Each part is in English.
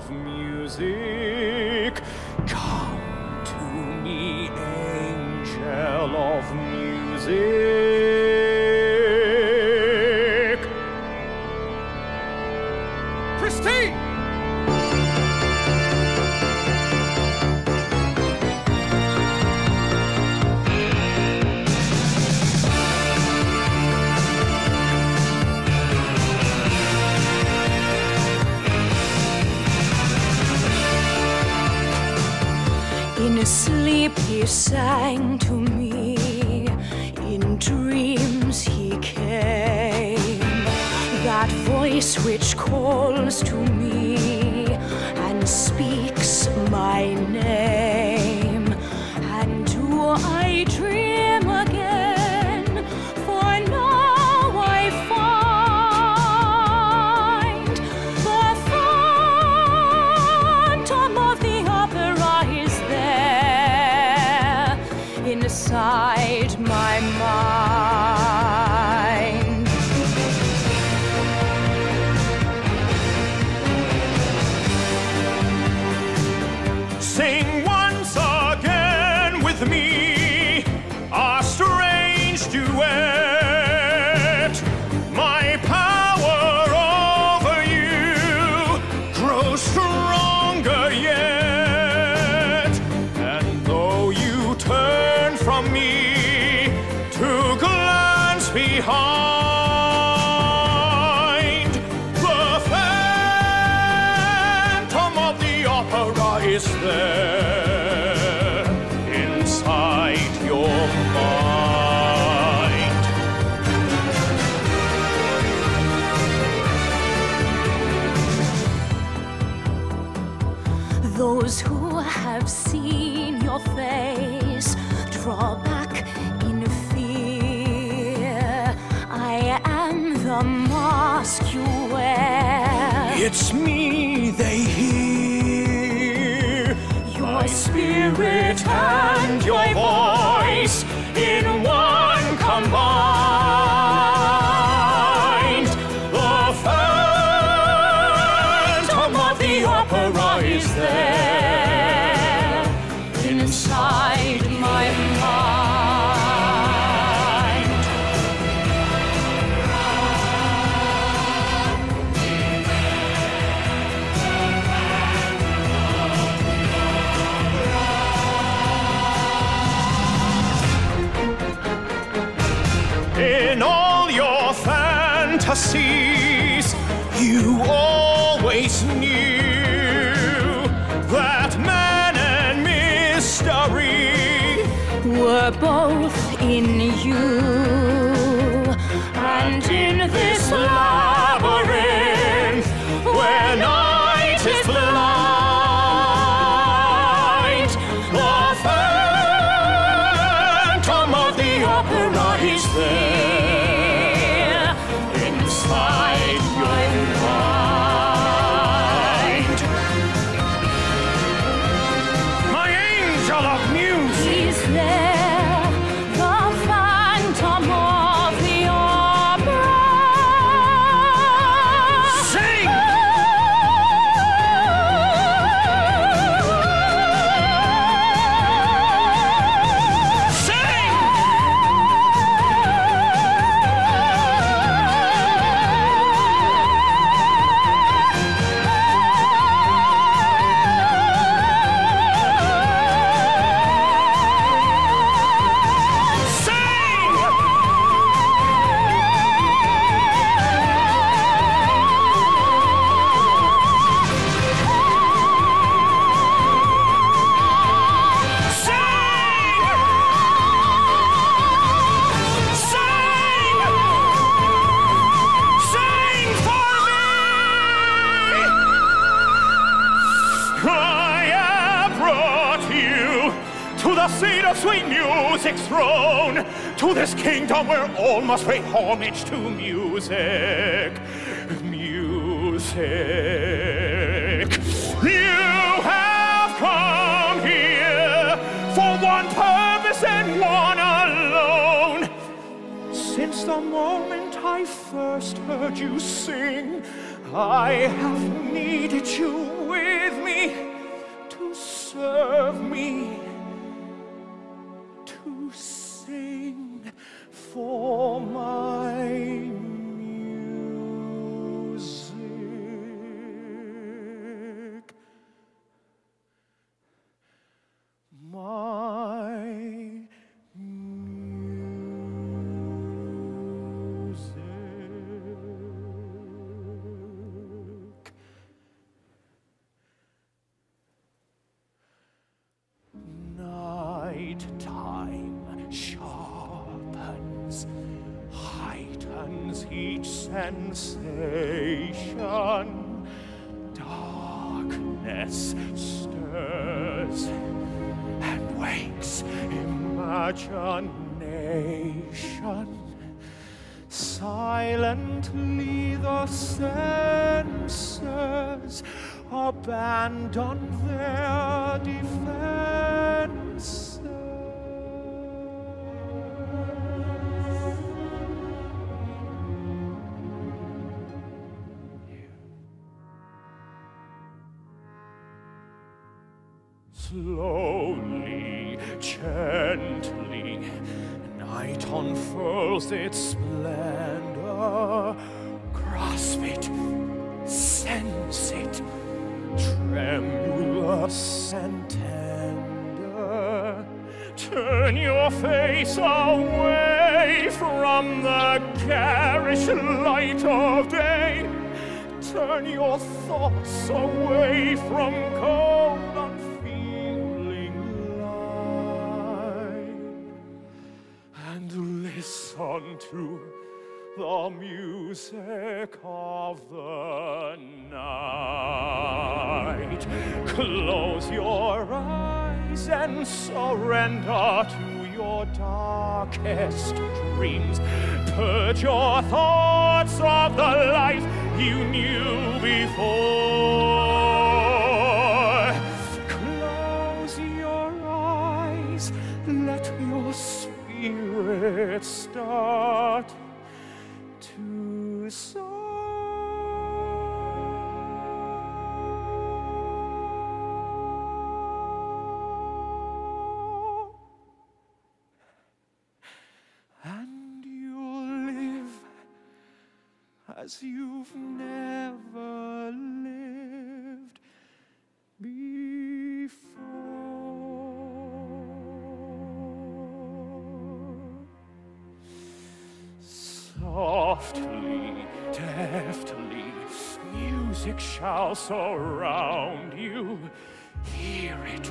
of music. Come to me, angel of music. Voice which calls to me and speaks my name. With me Those who have seen your face draw back in fear. I am the mask you wear. It's me they hear. Your spirit and your voice in one combined. Kingdom where all must pay homage to music. Music. You have come here for one purpose and one alone. Since the moment I I first heard you sing, I have needed you Stirs and wakes imagination. Silently the senses abandon Slowly, gently, night unfurls its splendor. Grasp it, sense it, tremulous and tender. Turn your face away from the garish light of day. Turn your thoughts away from cold, listen to the music of the night. Close your eyes and surrender to your darkest dreams. Purge your thoughts of the life you knew before. Spirit start to soar. And you'll live as you've never Softly, deftly, music shall surround you. Hear it,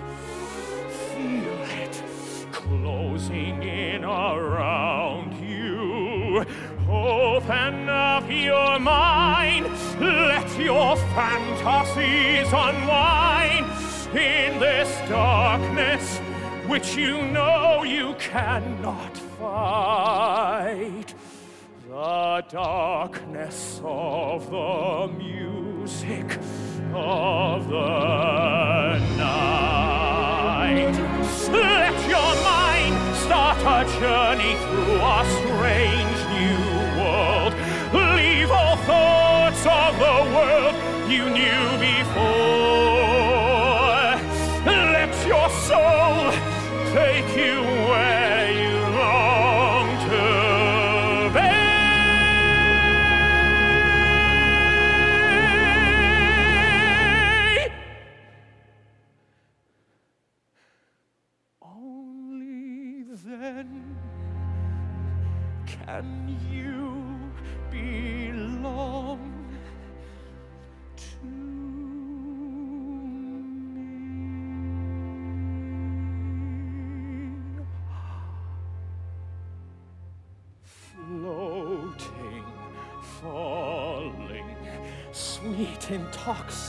feel it, closing in around you. Open up your mind, let your fantasies unwind in this darkness which you know you cannot fight. The darkness of the music of the night. Let your mind start a journey through a strange new world. Leave all thoughts of the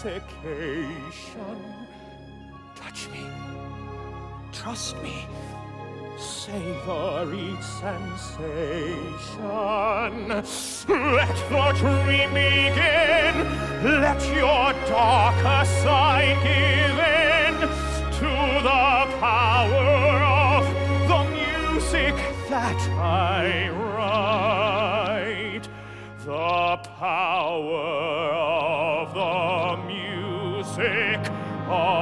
intoxication. Touch me, trust me, savor each sensation. Let the dream begin. Let your darker side give in to the power of the music that I write. the power music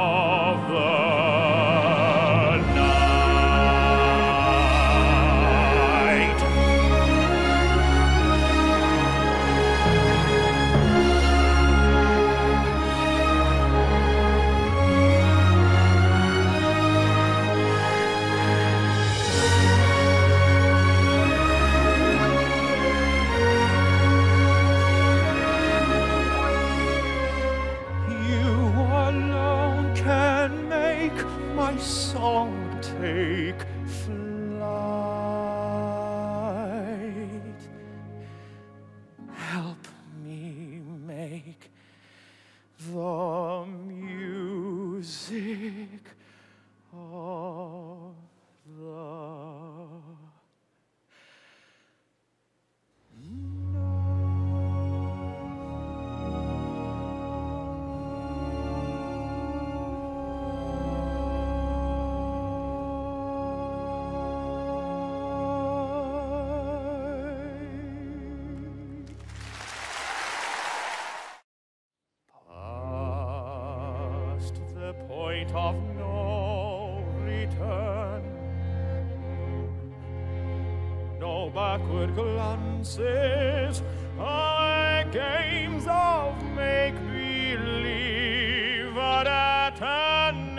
dances, are games of make-believe, but at an end.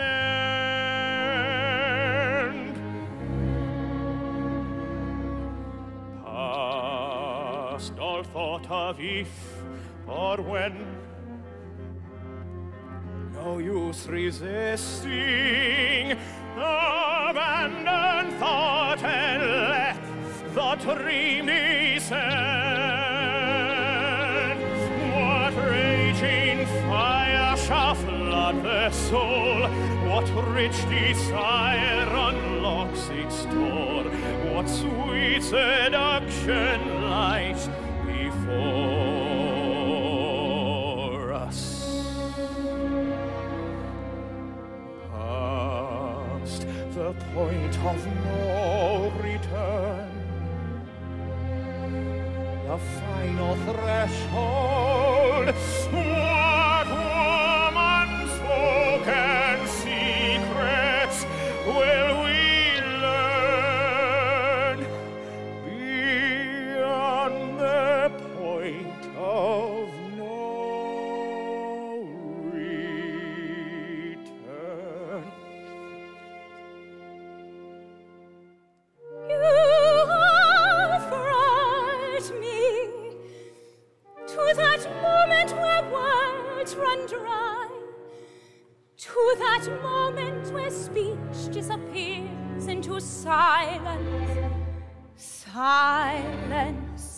Past all thought of if or when, no use resisting, abandon thought and let the dream descend. What raging fire shall flood the soul? What rich desire unlocks its store? What sweet seduction lies before the point of no return the final threshold. To that moment where speech disappears into silence, silence.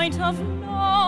Point of no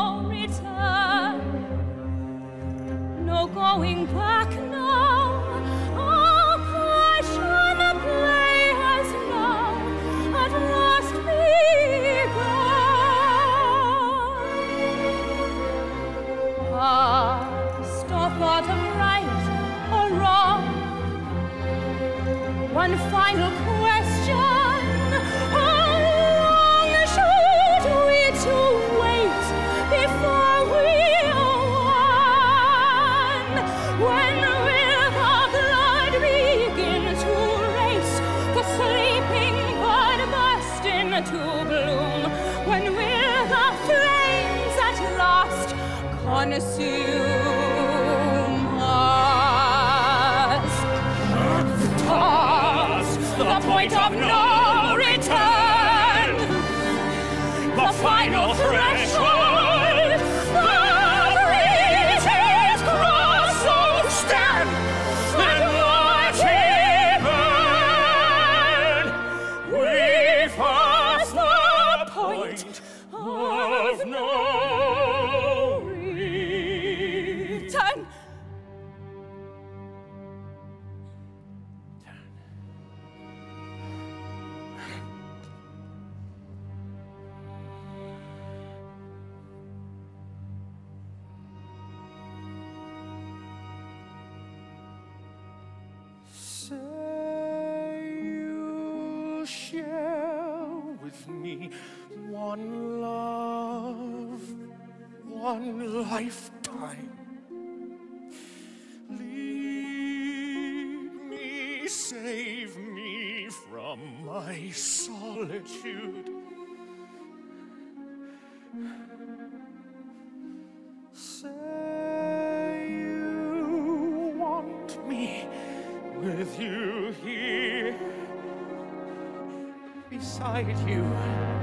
save me from my solitude. Say you want me with you here beside you.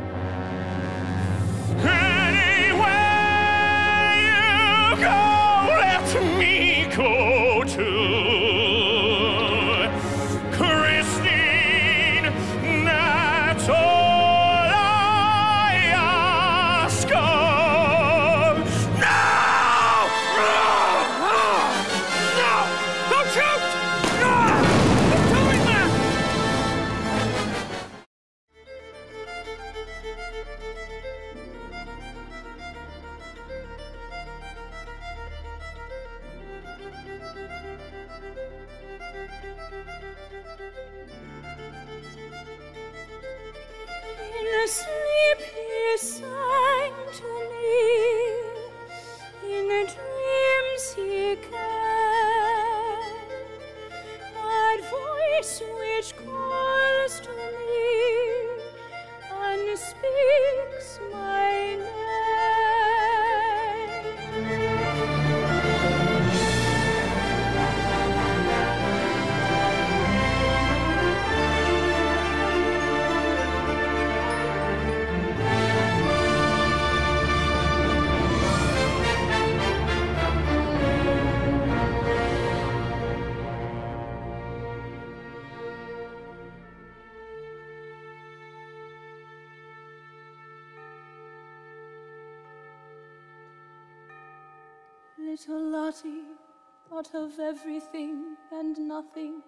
Of everything and nothing.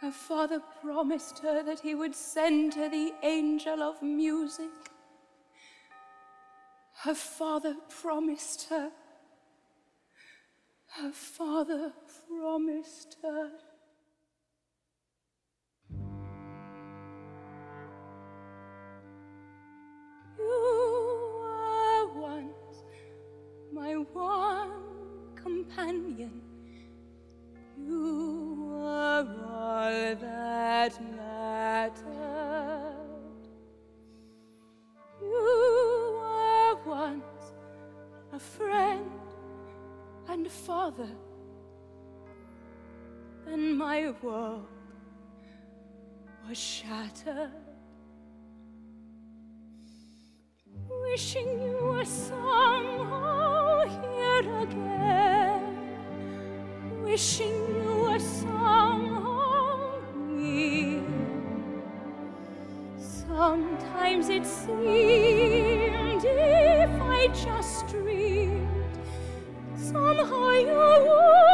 Her father promised her that he would send her the angel of music. Her father promised her. Her father promised her. You were once my one companion. You were all that mattered. You were once a friend and a father. Then my world was shattered. Wishing you were somehow somehow near. Sometimes it seemed if I just dreamed. Somehow you would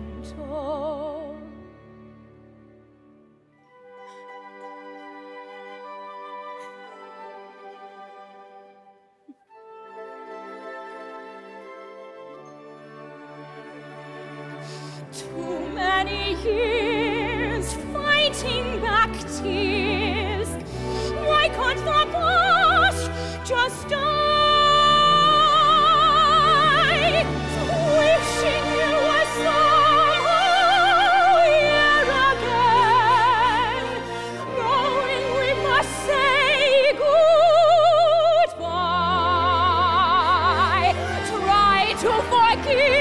gentle. aquí.